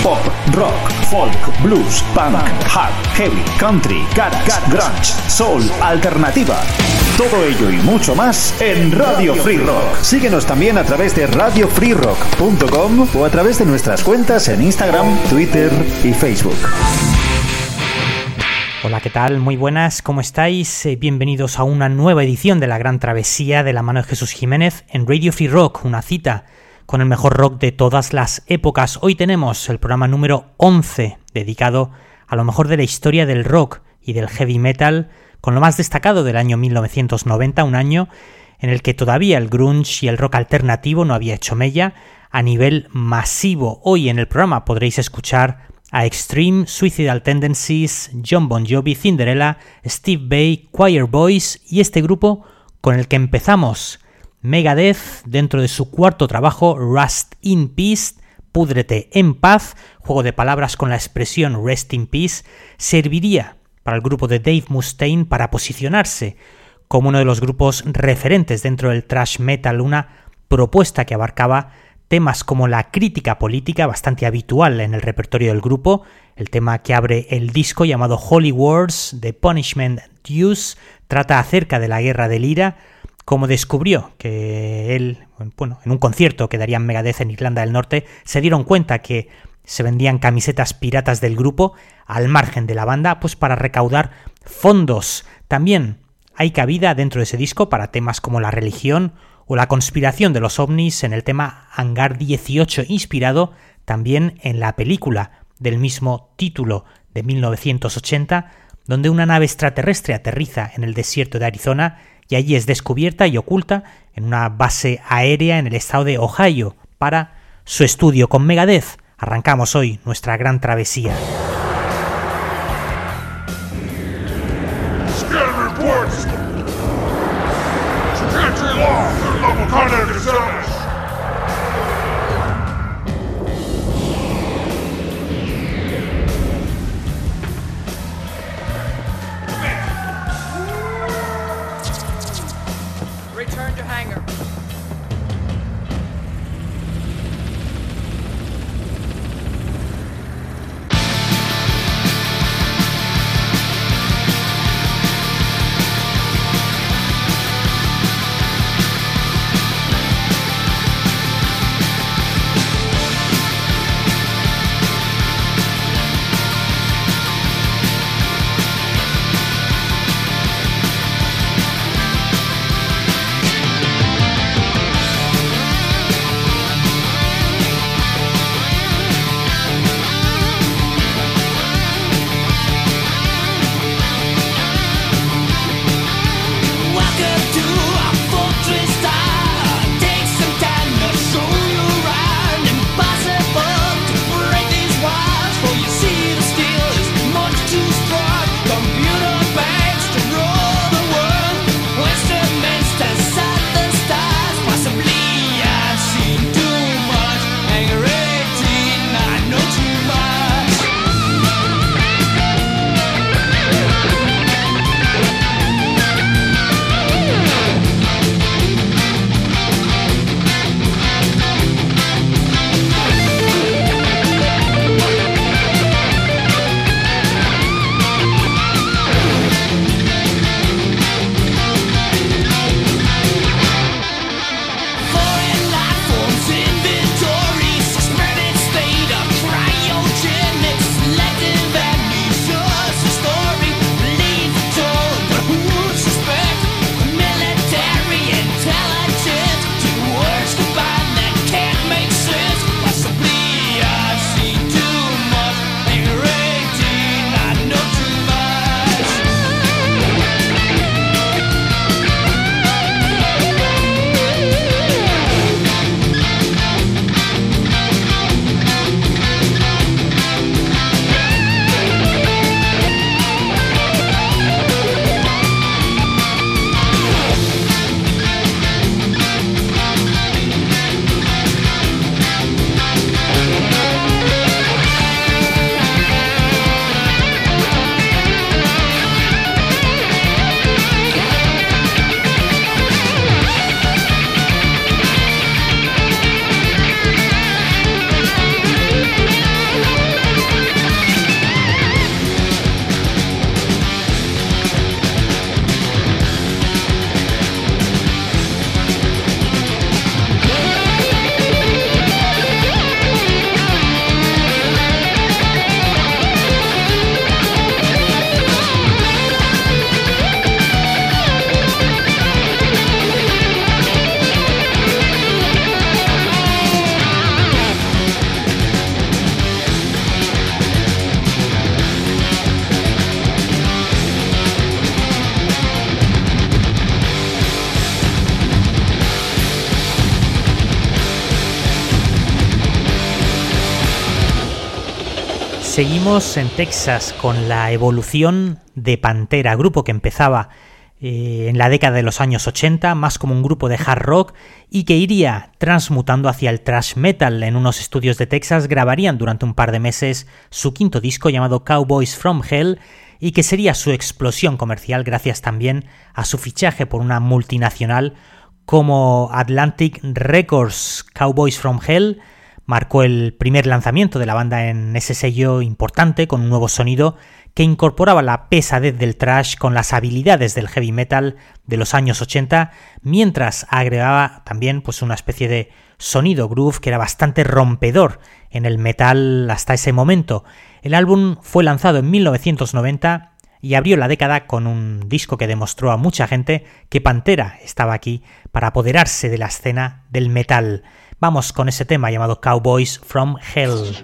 Pop, rock, folk, blues, punk, hard, heavy, country, garage, grunge, soul, alternativa. Todo ello y mucho más en Radio Free Rock. Síguenos también a través de radiofreerock.com o a través de nuestras cuentas en Instagram, Twitter y Facebook. Hola, ¿qué tal? Muy buenas, ¿cómo estáis? Eh, bienvenidos a una nueva edición de la Gran Travesía de la mano de Jesús Jiménez en Radio Free Rock, una cita con el mejor rock de todas las épocas. Hoy tenemos el programa número 11 dedicado a lo mejor de la historia del rock y del heavy metal, con lo más destacado del año 1990, un año en el que todavía el grunge y el rock alternativo no había hecho mella a nivel masivo. Hoy en el programa podréis escuchar a Extreme, Suicidal Tendencies, John Bon Jovi, Cinderella, Steve Bay, Choir Boys y este grupo con el que empezamos Megadeth, dentro de su cuarto trabajo, Rust in Peace, Púdrete en paz, juego de palabras con la expresión Rest in Peace, serviría para el grupo de Dave Mustaine para posicionarse como uno de los grupos referentes dentro del thrash metal, una propuesta que abarcaba temas como la crítica política, bastante habitual en el repertorio del grupo, el tema que abre el disco llamado Holy Wars, The Punishment Deuce, trata acerca de la guerra del IRA, como descubrió que él, bueno, en un concierto que darían Megadeth en Irlanda del Norte, se dieron cuenta que se vendían camisetas piratas del grupo al margen de la banda, pues para recaudar fondos. También hay cabida dentro de ese disco para temas como la religión o la conspiración de los ovnis en el tema Hangar 18, inspirado también en la película del mismo título de 1980, donde una nave extraterrestre aterriza en el desierto de Arizona y allí es descubierta y oculta en una base aérea en el estado de Ohio para su estudio con Megadeth. Arrancamos hoy nuestra gran travesía. Seguimos en Texas con la evolución de Pantera, grupo que empezaba eh, en la década de los años 80, más como un grupo de hard rock y que iría transmutando hacia el thrash metal. En unos estudios de Texas grabarían durante un par de meses su quinto disco llamado Cowboys from Hell y que sería su explosión comercial gracias también a su fichaje por una multinacional como Atlantic Records. Cowboys from Hell marcó el primer lanzamiento de la banda en ese sello importante con un nuevo sonido que incorporaba la pesadez del trash con las habilidades del heavy metal de los años 80, mientras agregaba también pues una especie de sonido groove que era bastante rompedor en el metal hasta ese momento. El álbum fue lanzado en 1990 y abrió la década con un disco que demostró a mucha gente que Pantera estaba aquí para apoderarse de la escena del metal. Vamos con ese tema llamado Cowboys from Hell.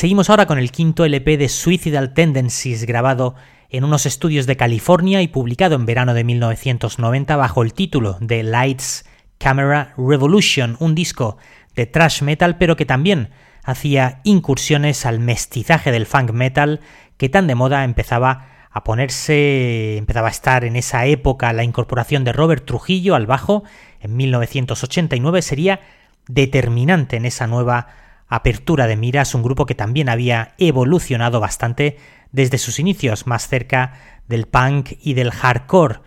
Seguimos ahora con el quinto LP de Suicidal Tendencies grabado en unos estudios de California y publicado en verano de 1990 bajo el título de Lights Camera Revolution, un disco de thrash metal pero que también hacía incursiones al mestizaje del funk metal que tan de moda empezaba a ponerse, empezaba a estar en esa época. La incorporación de Robert Trujillo al bajo en 1989 sería determinante en esa nueva apertura de miras, un grupo que también había evolucionado bastante desde sus inicios, más cerca del punk y del hardcore.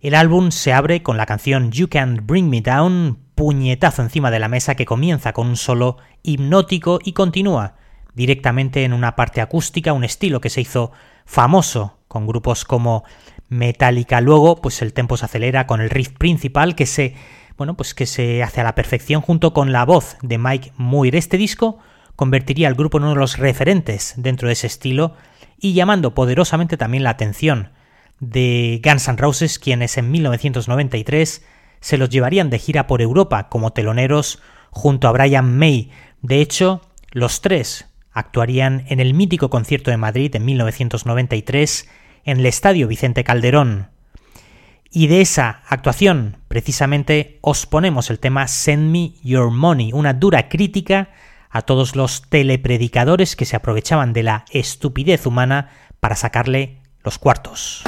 El álbum se abre con la canción You Can't Bring Me Down, puñetazo encima de la mesa que comienza con un solo hipnótico y continúa directamente en una parte acústica, un estilo que se hizo famoso con grupos como Metallica. Luego, pues el tempo se acelera con el riff principal que se bueno, pues que se hace a la perfección junto con la voz de Mike Muir. Este disco convertiría al grupo en uno de los referentes dentro de ese estilo y llamando poderosamente también la atención de Guns N' Roses, quienes en 1993 se los llevarían de gira por Europa como teloneros junto a Brian May. De hecho, los tres actuarían en el mítico concierto de Madrid en 1993 en el Estadio Vicente Calderón. Y de esa actuación, precisamente, os ponemos el tema Send Me Your Money, una dura crítica a todos los telepredicadores que se aprovechaban de la estupidez humana para sacarle los cuartos.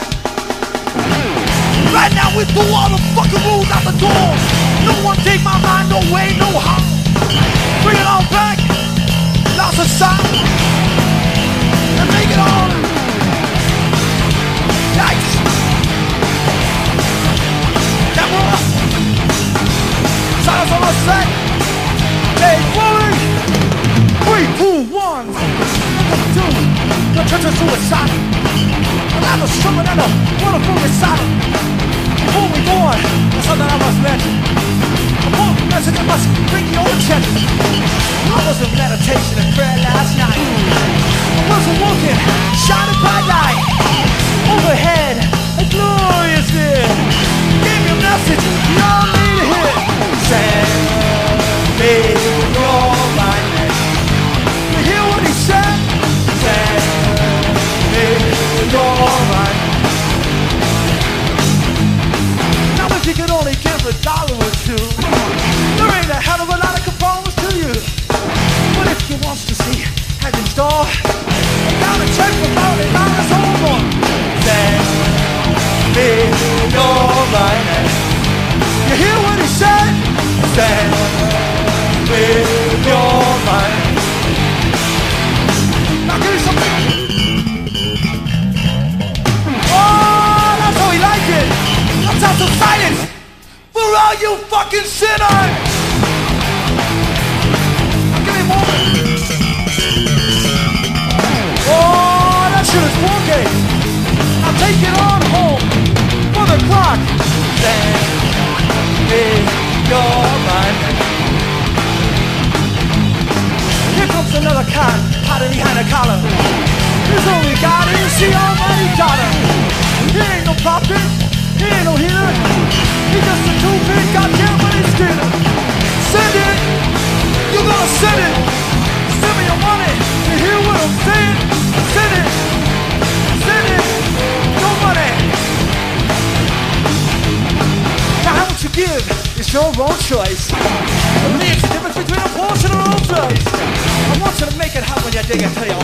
It hot when you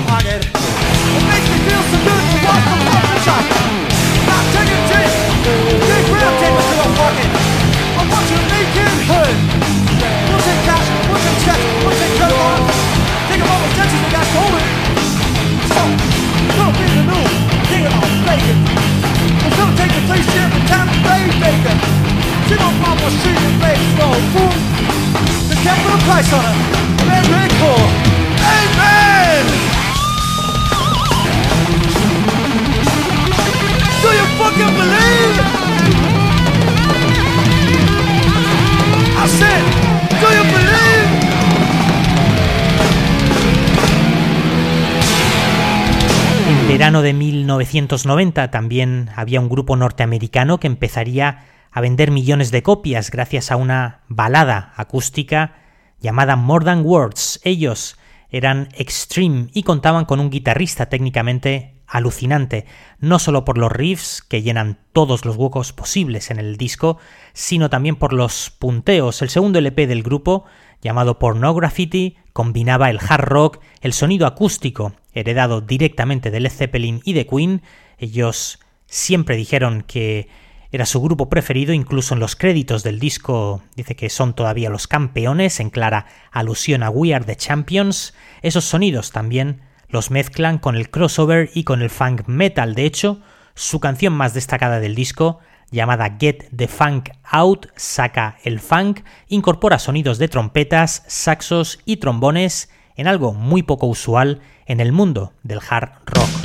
de 1990 también había un grupo norteamericano que empezaría a vender millones de copias gracias a una balada acústica llamada More Than Words. Ellos eran extreme y contaban con un guitarrista técnicamente alucinante, no solo por los riffs que llenan todos los huecos posibles en el disco, sino también por los punteos. El segundo LP del grupo, llamado Pornography, combinaba el hard rock, el sonido acústico, heredado directamente de Led Zeppelin y de Queen. Ellos siempre dijeron que era su grupo preferido, incluso en los créditos del disco dice que son todavía los campeones, en clara alusión a We Are the Champions. Esos sonidos también los mezclan con el crossover y con el funk metal. De hecho, su canción más destacada del disco, llamada Get the Funk Out, saca el funk, incorpora sonidos de trompetas, saxos y trombones en algo muy poco usual en el mundo del hard rock.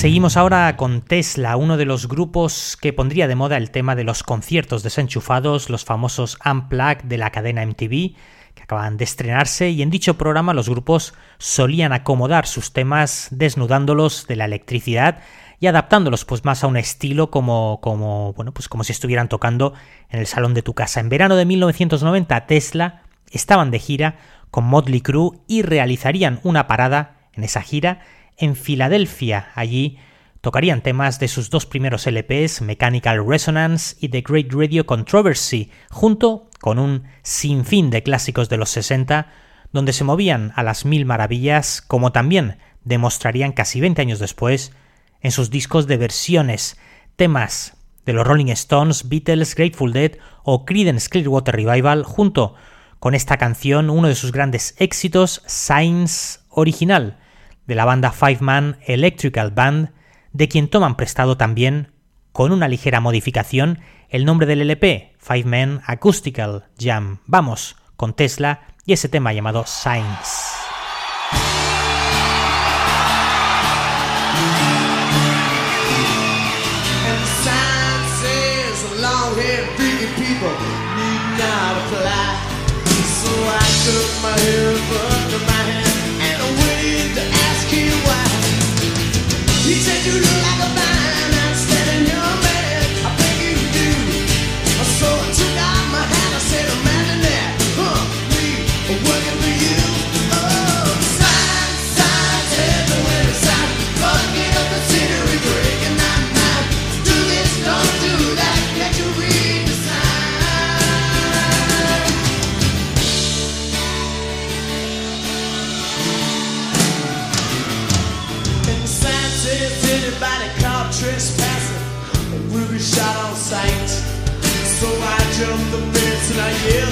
Seguimos ahora con Tesla, uno de los grupos que pondría de moda el tema de los conciertos desenchufados, los famosos Unplugged de la cadena MTV, que acaban de estrenarse, y en dicho programa los grupos solían acomodar sus temas desnudándolos de la electricidad y adaptándolos pues más a un estilo como, como, bueno, pues como si estuvieran tocando en el salón de tu casa. En verano de 1990 Tesla estaban de gira con Motley Crue y realizarían una parada en esa gira en Filadelfia. Allí tocarían temas de sus dos primeros LPs, Mechanical Resonance y The Great Radio Controversy, junto con un sinfín de clásicos de los 60, donde se movían a las mil maravillas, como también demostrarían casi 20 años después en sus discos de versiones, temas de los Rolling Stones, Beatles, Grateful Dead o Creedence Clearwater Revival, junto con esta canción, uno de sus grandes éxitos, Signs original, de la banda Five Man Electrical Band, de quien toman prestado también, con una ligera modificación, el nombre del LP, Five Man Acoustical Jam. Vamos con Tesla y ese tema llamado Signs. Yeah.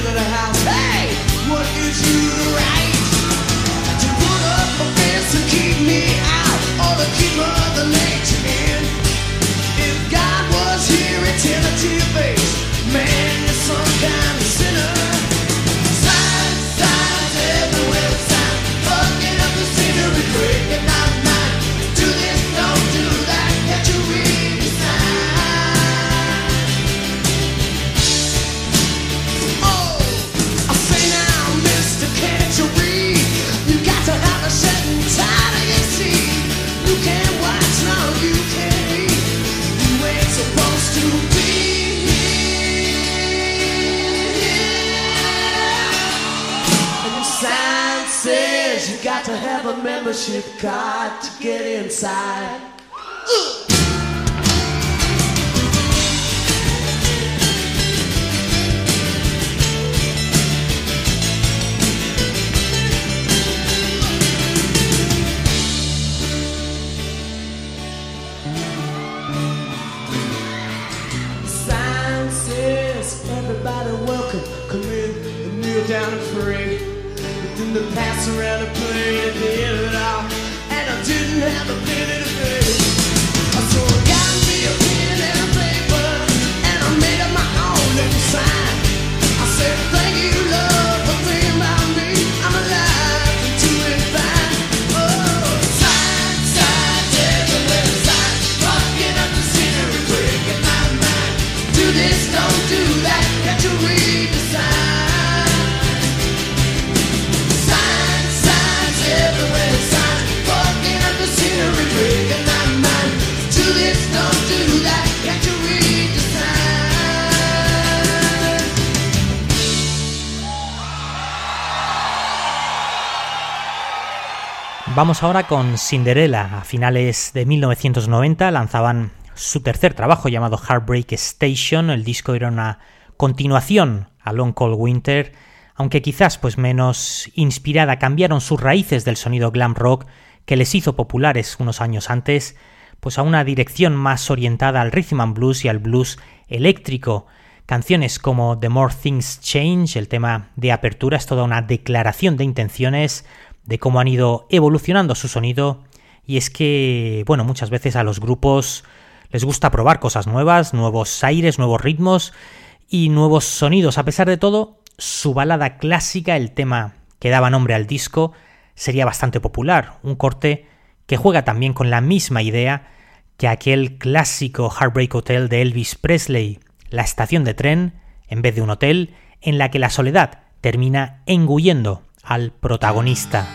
Vamos ahora con Cinderella. A finales de 1990 lanzaban su tercer trabajo llamado Heartbreak Station. El disco era una continuación a Long Cold Winter, aunque quizás pues menos inspirada. Cambiaron sus raíces del sonido glam rock que les hizo populares unos años antes, pues a una dirección más orientada al rhythm and blues y al blues eléctrico. Canciones como The More Things Change, el tema de apertura, es toda una declaración de intenciones de cómo han ido evolucionando su sonido. Y es que, bueno, muchas veces a los grupos les gusta probar cosas nuevas, nuevos aires, nuevos ritmos y nuevos sonidos. A pesar de todo, su balada clásica, el tema que daba nombre al disco, sería bastante popular, un corte que juega también con la misma idea que aquel clásico Heartbreak Hotel de Elvis Presley, la estación de tren, en vez de un hotel, en la que la soledad termina engullendo al protagonista.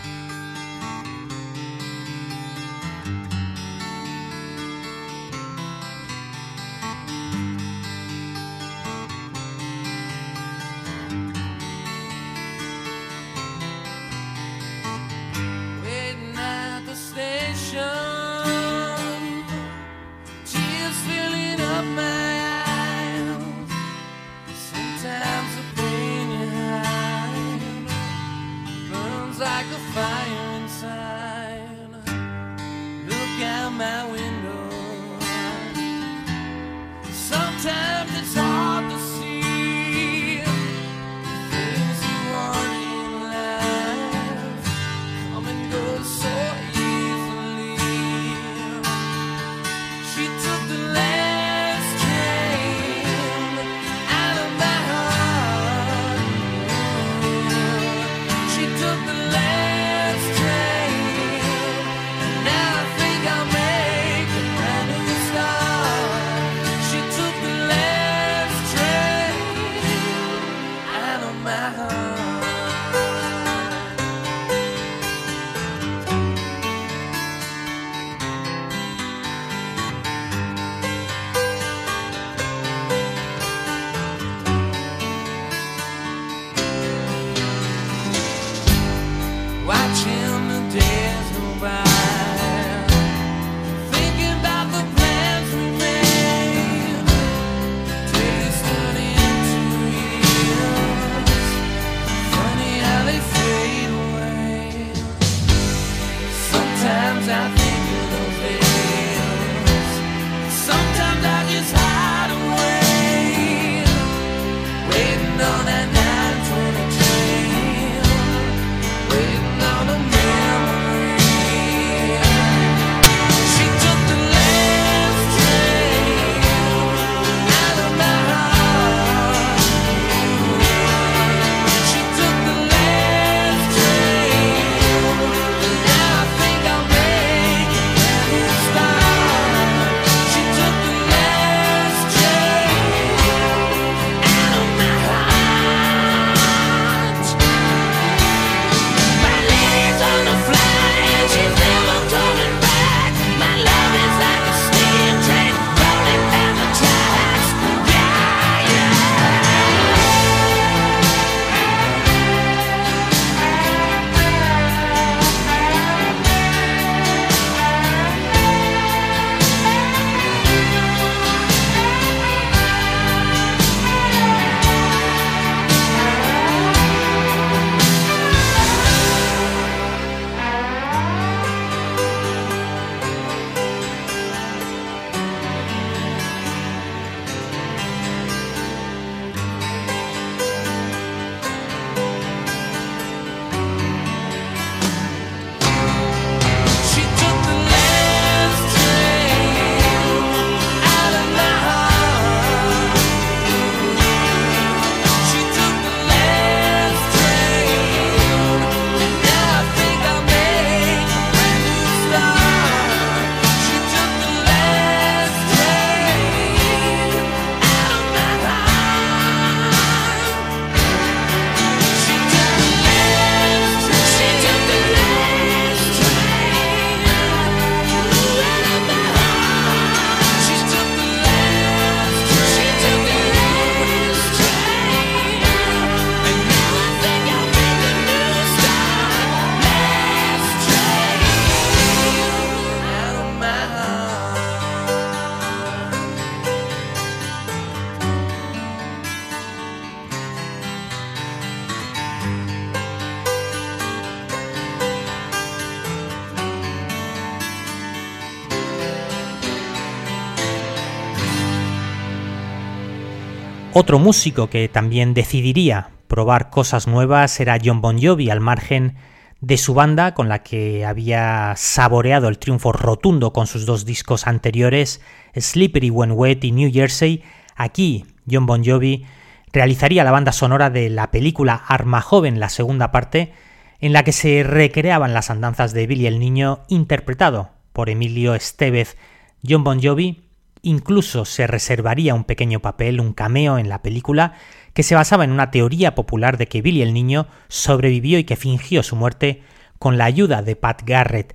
Otro músico que también decidiría probar cosas nuevas era John Bon Jovi, al margen de su banda con la que había saboreado el triunfo rotundo con sus dos discos anteriores, Slippery When Wet y New Jersey. Aquí John Bon Jovi realizaría la banda sonora de la película Arma Joven, la segunda parte, en la que se recreaban las andanzas de Billy el Niño, interpretado por Emilio Estevez John Bon Jovi incluso se reservaría un pequeño papel, un cameo en la película, que se basaba en una teoría popular de que Billy el niño sobrevivió y que fingió su muerte con la ayuda de Pat Garrett.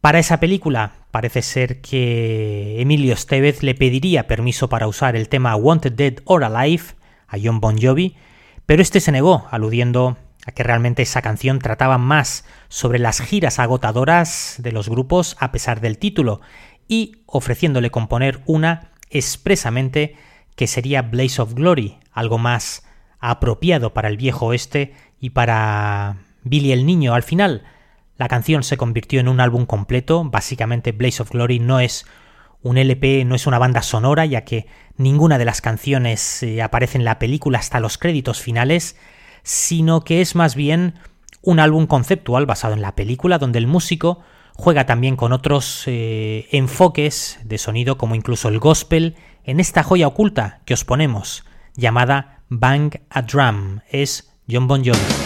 Para esa película parece ser que Emilio Estevez le pediría permiso para usar el tema Wanted Dead or Alive a John Bon Jovi, pero este se negó, aludiendo a que realmente esa canción trataba más sobre las giras agotadoras de los grupos a pesar del título, y ofreciéndole componer una expresamente que sería Blaze of Glory, algo más apropiado para el viejo oeste y para Billy el Niño. Al final, la canción se convirtió en un álbum completo, básicamente Blaze of Glory no es un LP, no es una banda sonora, ya que ninguna de las canciones eh, aparece en la película hasta los créditos finales, sino que es más bien un álbum conceptual basado en la película, donde el músico juega también con otros eh, enfoques de sonido, como incluso el gospel, en esta joya oculta que os ponemos, llamada Bang a Drum. Es John Bon Jovi.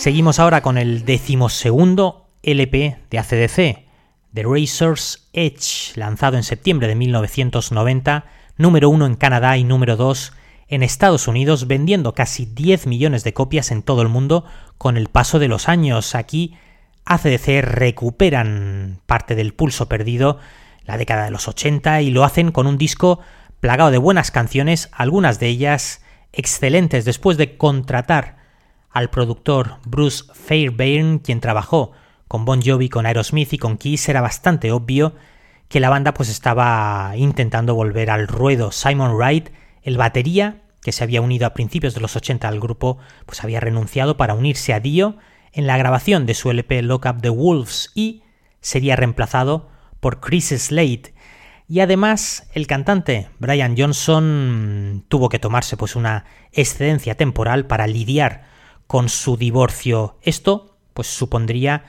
Seguimos ahora con el decimosegundo LP de ACDC, The Razor's Edge, lanzado en septiembre de 1990, número uno en Canadá y número 2 en Estados Unidos, vendiendo casi 10 millones de copias en todo el mundo con el paso de los años. Aquí ACDC recuperan parte del pulso perdido la década de los 80 y lo hacen con un disco plagado de buenas canciones, algunas de ellas excelentes después de contratar al productor Bruce Fairbairn, quien trabajó con Bon Jovi, con Aerosmith y con Kiss, era bastante obvio que la banda pues estaba intentando volver al ruedo. Simon Wright, el batería, que se había unido a principios de los 80 al grupo, pues había renunciado para unirse a Dio en la grabación de su LP Lock Up the Wolves y sería reemplazado por Chris Slade. Y además, el cantante Brian Johnson tuvo que tomarse pues una excedencia temporal para lidiar con su divorcio. Esto pues supondría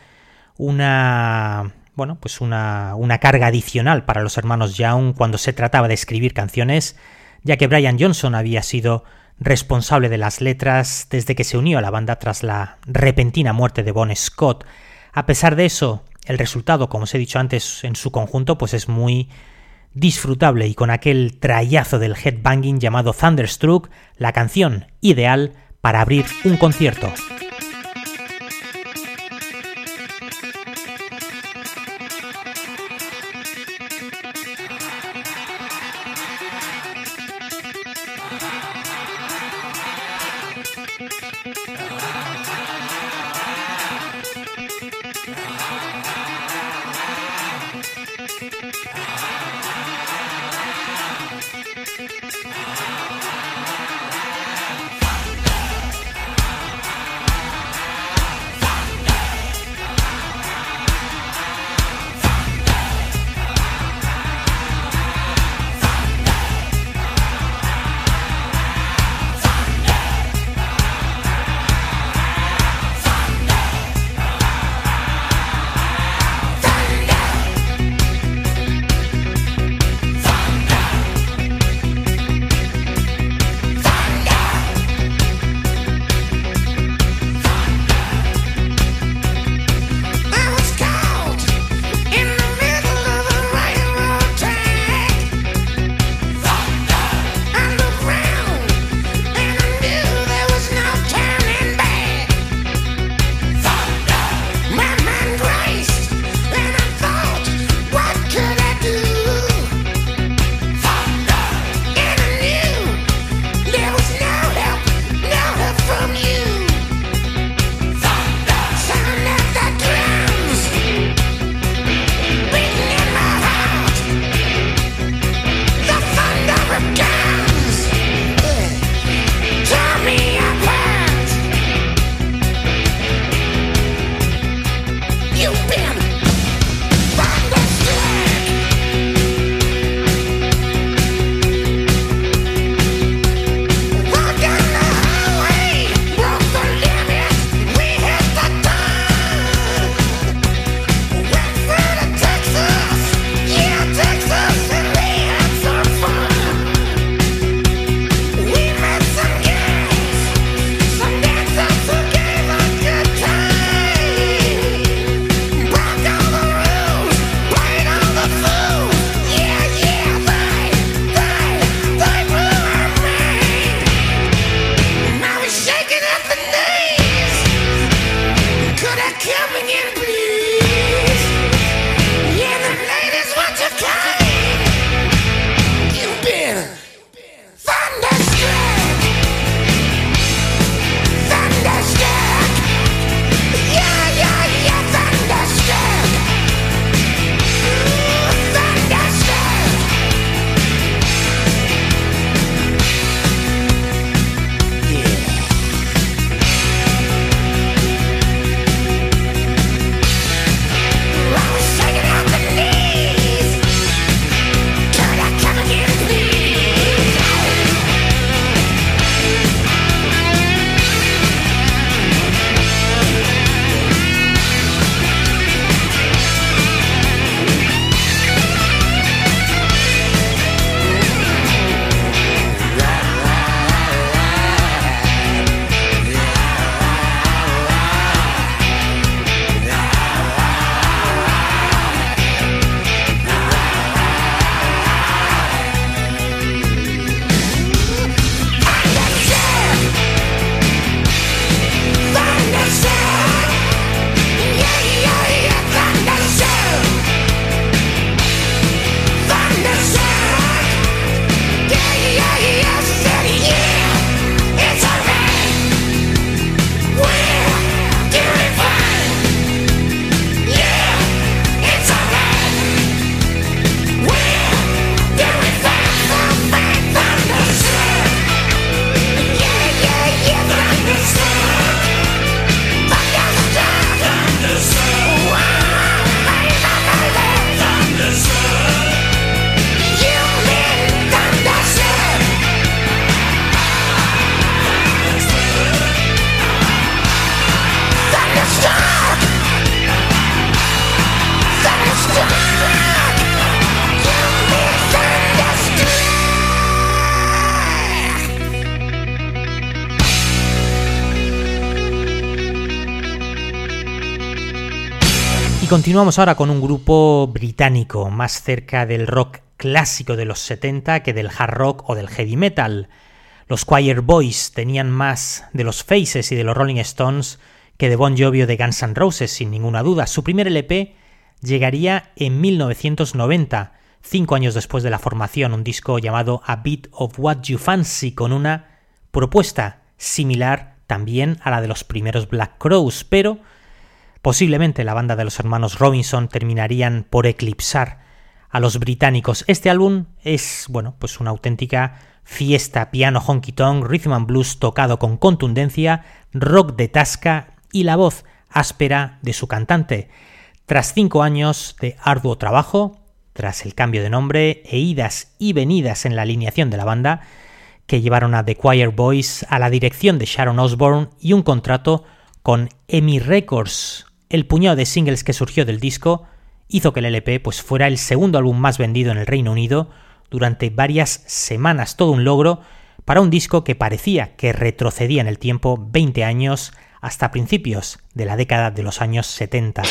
una bueno, pues una, una carga adicional para los hermanos Young cuando se trataba de escribir canciones, ya que Brian Johnson había sido responsable de las letras desde que se unió a la banda tras la repentina muerte de Bon Scott. A pesar de eso, el resultado, como os he dicho antes, en su conjunto, pues es muy disfrutable y con aquel trayazo del headbanging llamado Thunderstruck, la canción ideal para abrir un concierto. Continuamos ahora con un grupo británico más cerca del rock clásico de los 70 que del hard rock o del heavy metal. Los Choir Boys tenían más de los Faces y de los Rolling Stones que de Bon Jovi o de Guns N' Roses, sin ninguna duda. Su primer LP llegaría en 1990, cinco años después de la formación, un disco llamado A Bit of What You Fancy, con una propuesta similar también a la de los primeros Black Crows, pero posiblemente la banda de los hermanos Robinson terminarían por eclipsar a los británicos. Este álbum es, bueno, pues una auténtica fiesta, piano honky tonk, rhythm and blues tocado con contundencia, rock de tasca y la voz áspera de su cantante. Tras cinco años de arduo trabajo, tras el cambio de nombre e idas y venidas en la alineación de la banda, que llevaron a The Choir Boys a la dirección de Sharon Osbourne y un contrato con EMI Records, el puñado de singles que surgió del disco hizo que el LP pues, fuera el segundo álbum más vendido en el Reino Unido durante varias semanas, todo un logro para un disco que parecía que retrocedía en el tiempo 20 años hasta principios de la década de los años 70.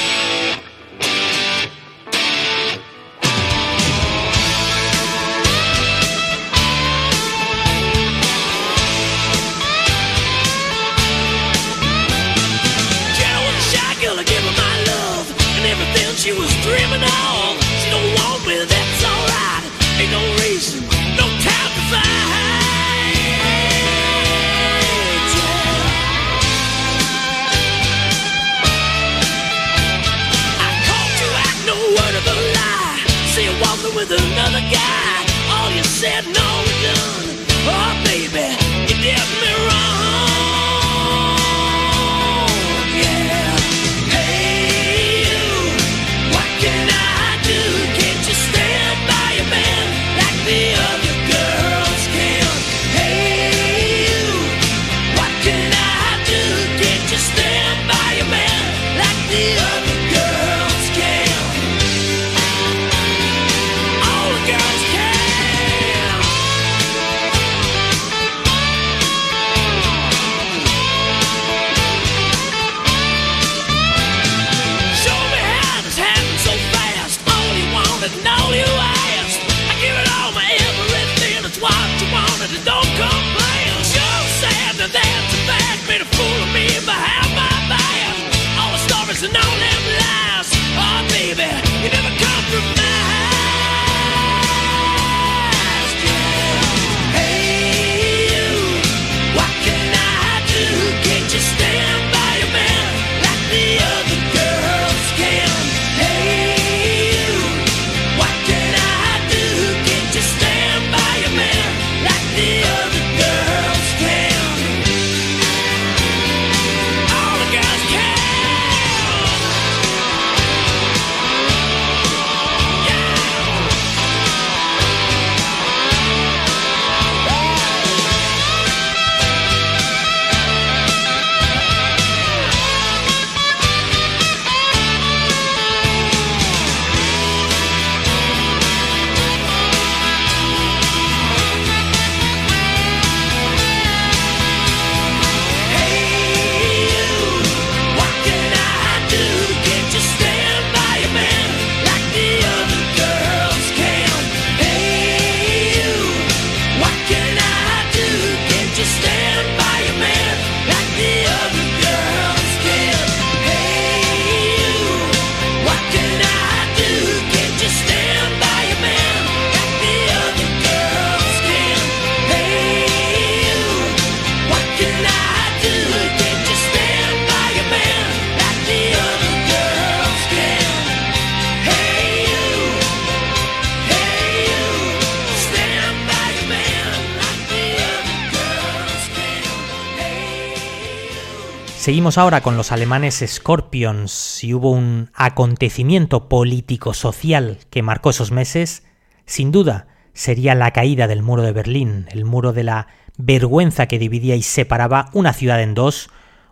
Seguimos ahora con los alemanes Scorpions. Si hubo un acontecimiento político-social que marcó esos meses, sin duda sería la caída del muro de Berlín, el muro de la vergüenza que dividía y separaba una ciudad en dos,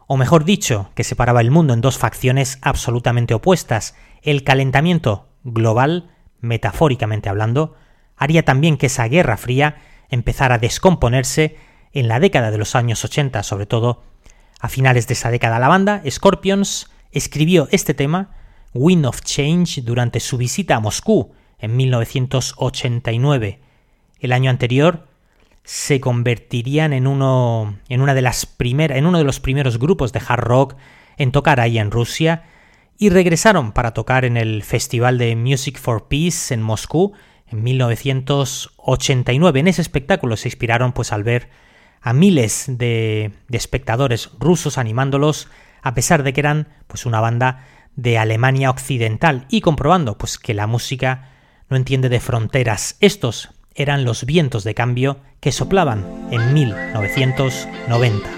o mejor dicho, que separaba el mundo en dos facciones absolutamente opuestas. El calentamiento global, metafóricamente hablando, haría también que esa guerra fría empezara a descomponerse en la década de los años 80, sobre todo a finales de esa década la banda, Scorpions, escribió este tema Wind of Change durante su visita a Moscú en 1989. El año anterior se convertirían en uno, de los primeros grupos de hard rock en tocar ahí en Rusia y regresaron para tocar en el Festival de Music for Peace en Moscú en 1989. En ese espectáculo se inspiraron pues al ver a miles de, de espectadores rusos animándolos a pesar de que eran pues una banda de Alemania occidental y comprobando pues que la música no entiende de fronteras. Estos eran los vientos de cambio que soplaban en 1990.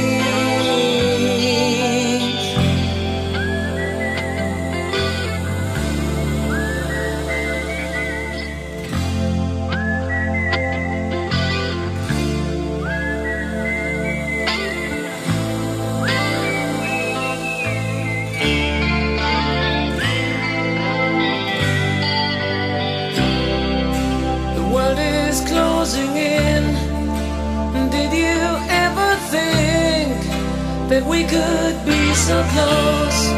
so close,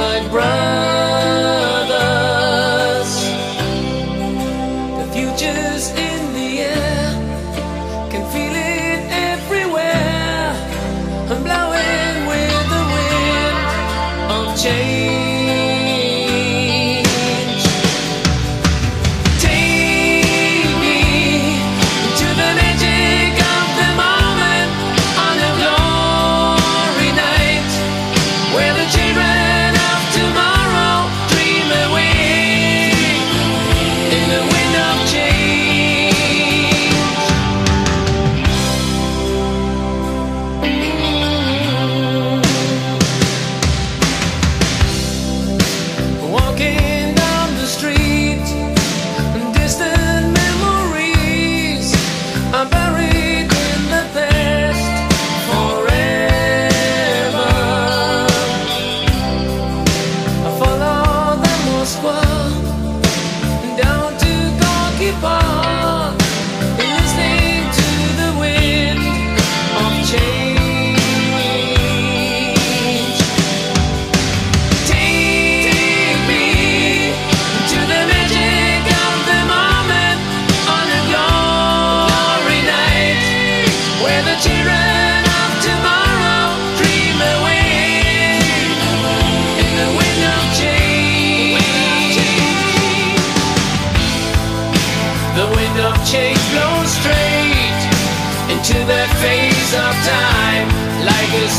like brown.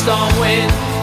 storm wind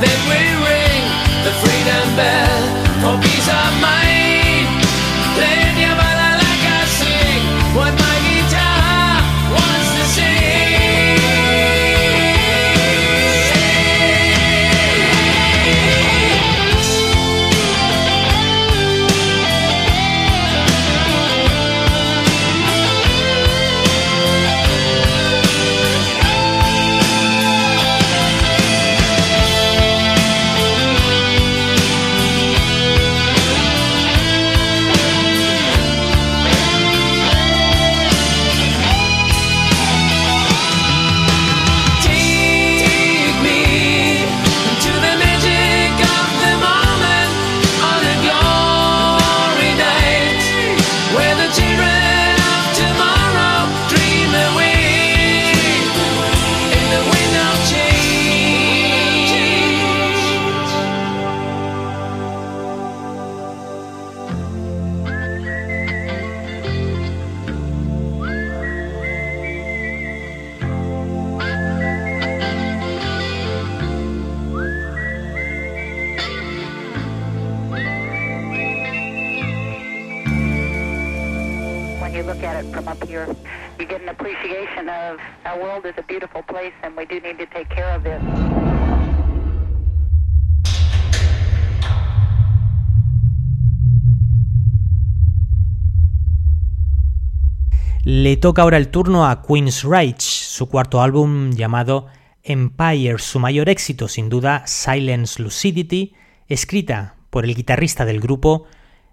toca ahora el turno a Queen's Reich, su cuarto álbum llamado Empire, su mayor éxito sin duda Silence Lucidity, escrita por el guitarrista del grupo,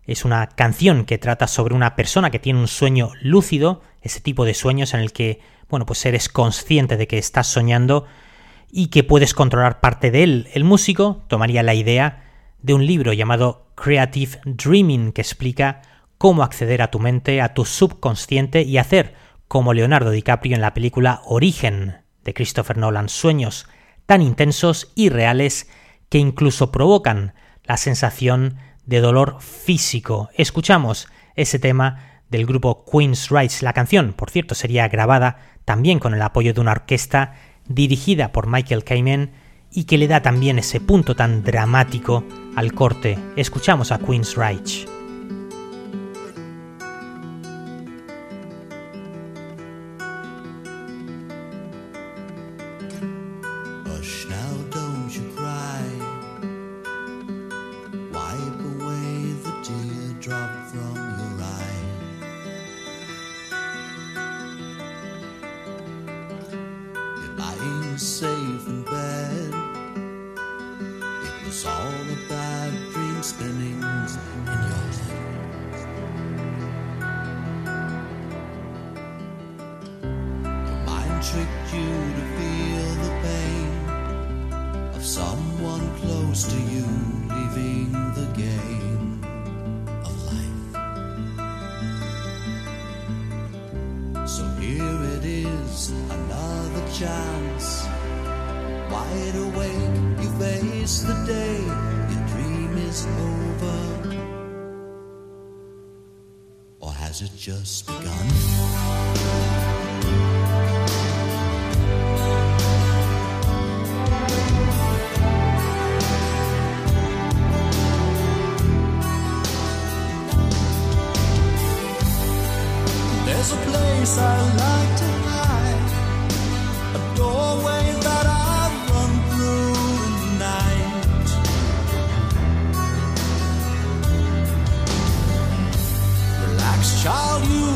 es una canción que trata sobre una persona que tiene un sueño lúcido, ese tipo de sueños en el que, bueno, pues eres consciente de que estás soñando y que puedes controlar parte de él. El músico tomaría la idea de un libro llamado Creative Dreaming que explica cómo acceder a tu mente, a tu subconsciente y hacer como Leonardo DiCaprio en la película Origen de Christopher Nolan, sueños tan intensos y reales que incluso provocan la sensación de dolor físico. Escuchamos ese tema del grupo Queen's Rights. La canción, por cierto, sería grabada también con el apoyo de una orquesta dirigida por Michael Kamen y que le da también ese punto tan dramático al corte. Escuchamos a Queen's Rights. you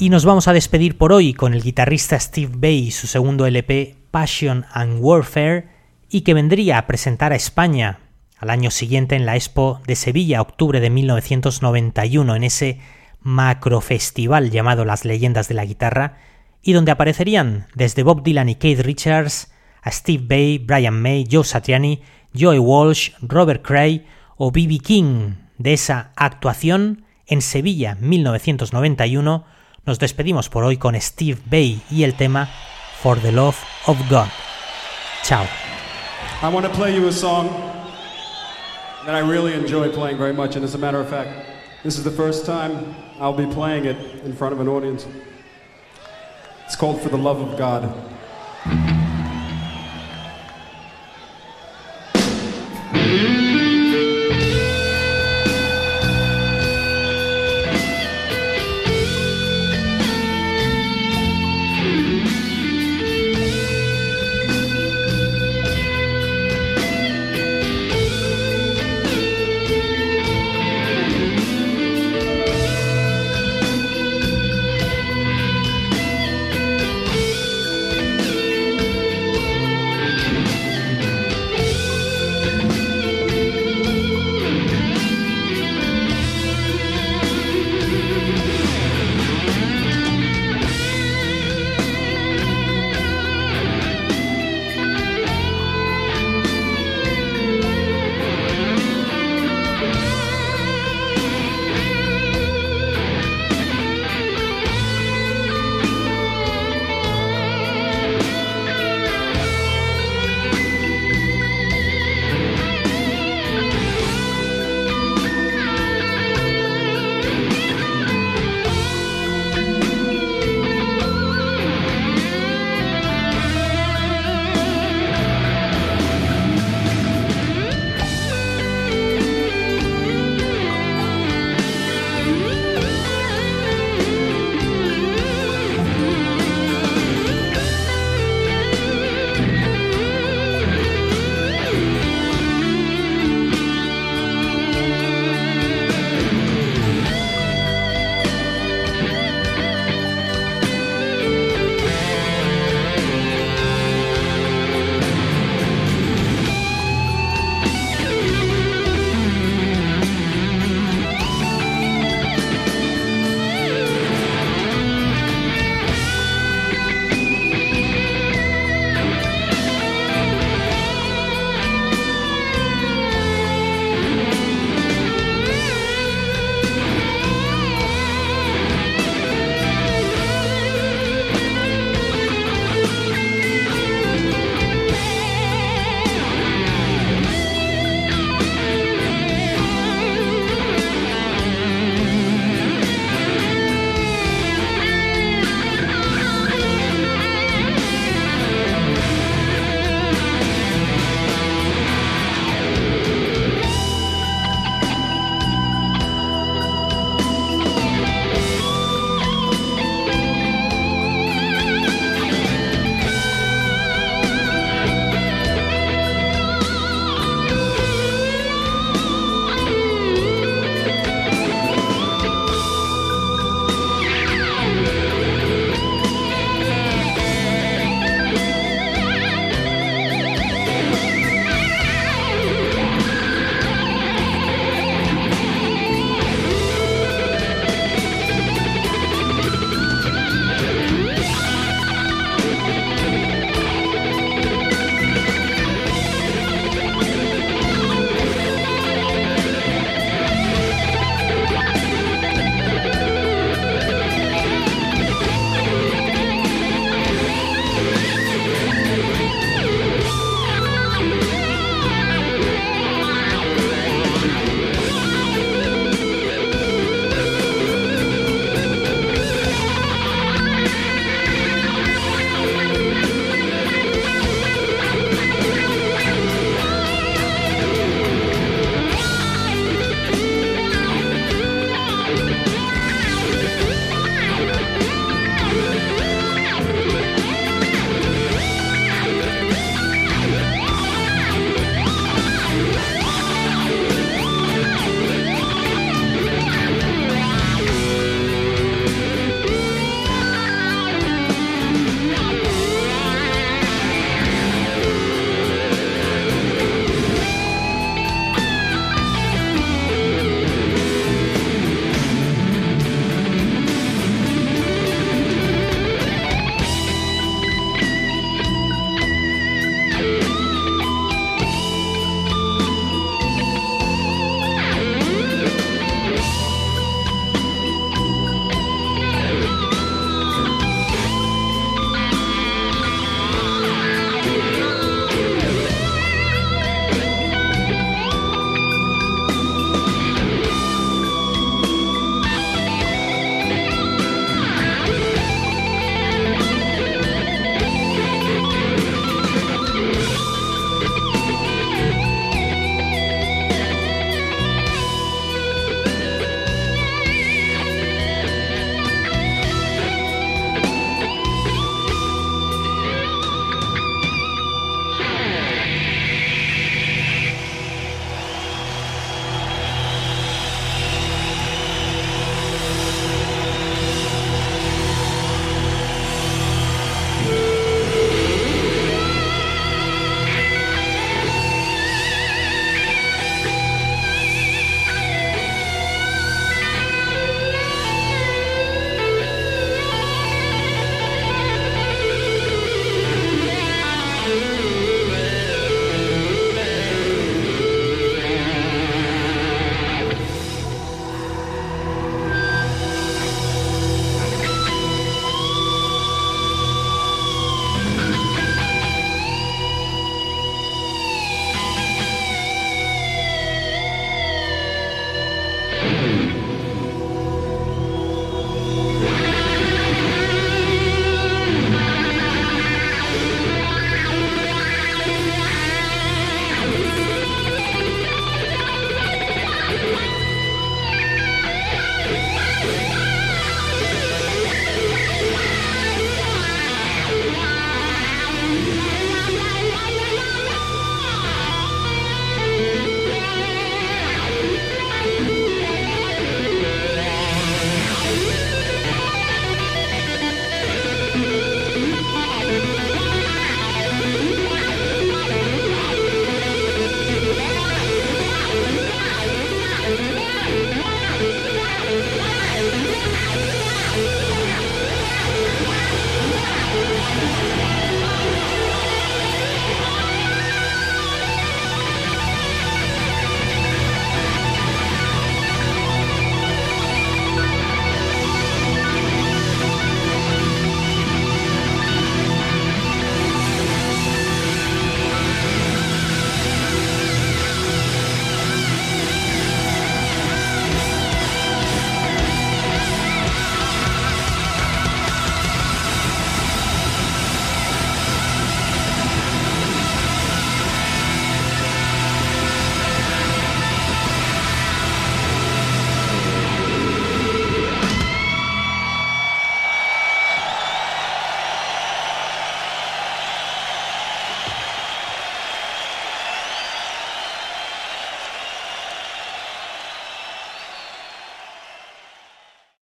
Y nos vamos a despedir por hoy con el guitarrista Steve Bay y su segundo LP Passion and Warfare y que vendría a presentar a España al año siguiente en la Expo de Sevilla, octubre de 1991, en ese macrofestival llamado Las Leyendas de la Guitarra, y donde aparecerían desde Bob Dylan y Keith Richards a Steve Bay, Brian May, Joe Satriani, Joey Walsh, Robert Cray o B.B. King. De esa actuación en Sevilla 1991 nos despedimos por hoy con Steve Bay y el tema For the Love of God. Chao. I want to play you a song that I really enjoy playing very much, and as a matter of fact, this is the first time I'll be playing it in front of an audience. It's called For the Love of God.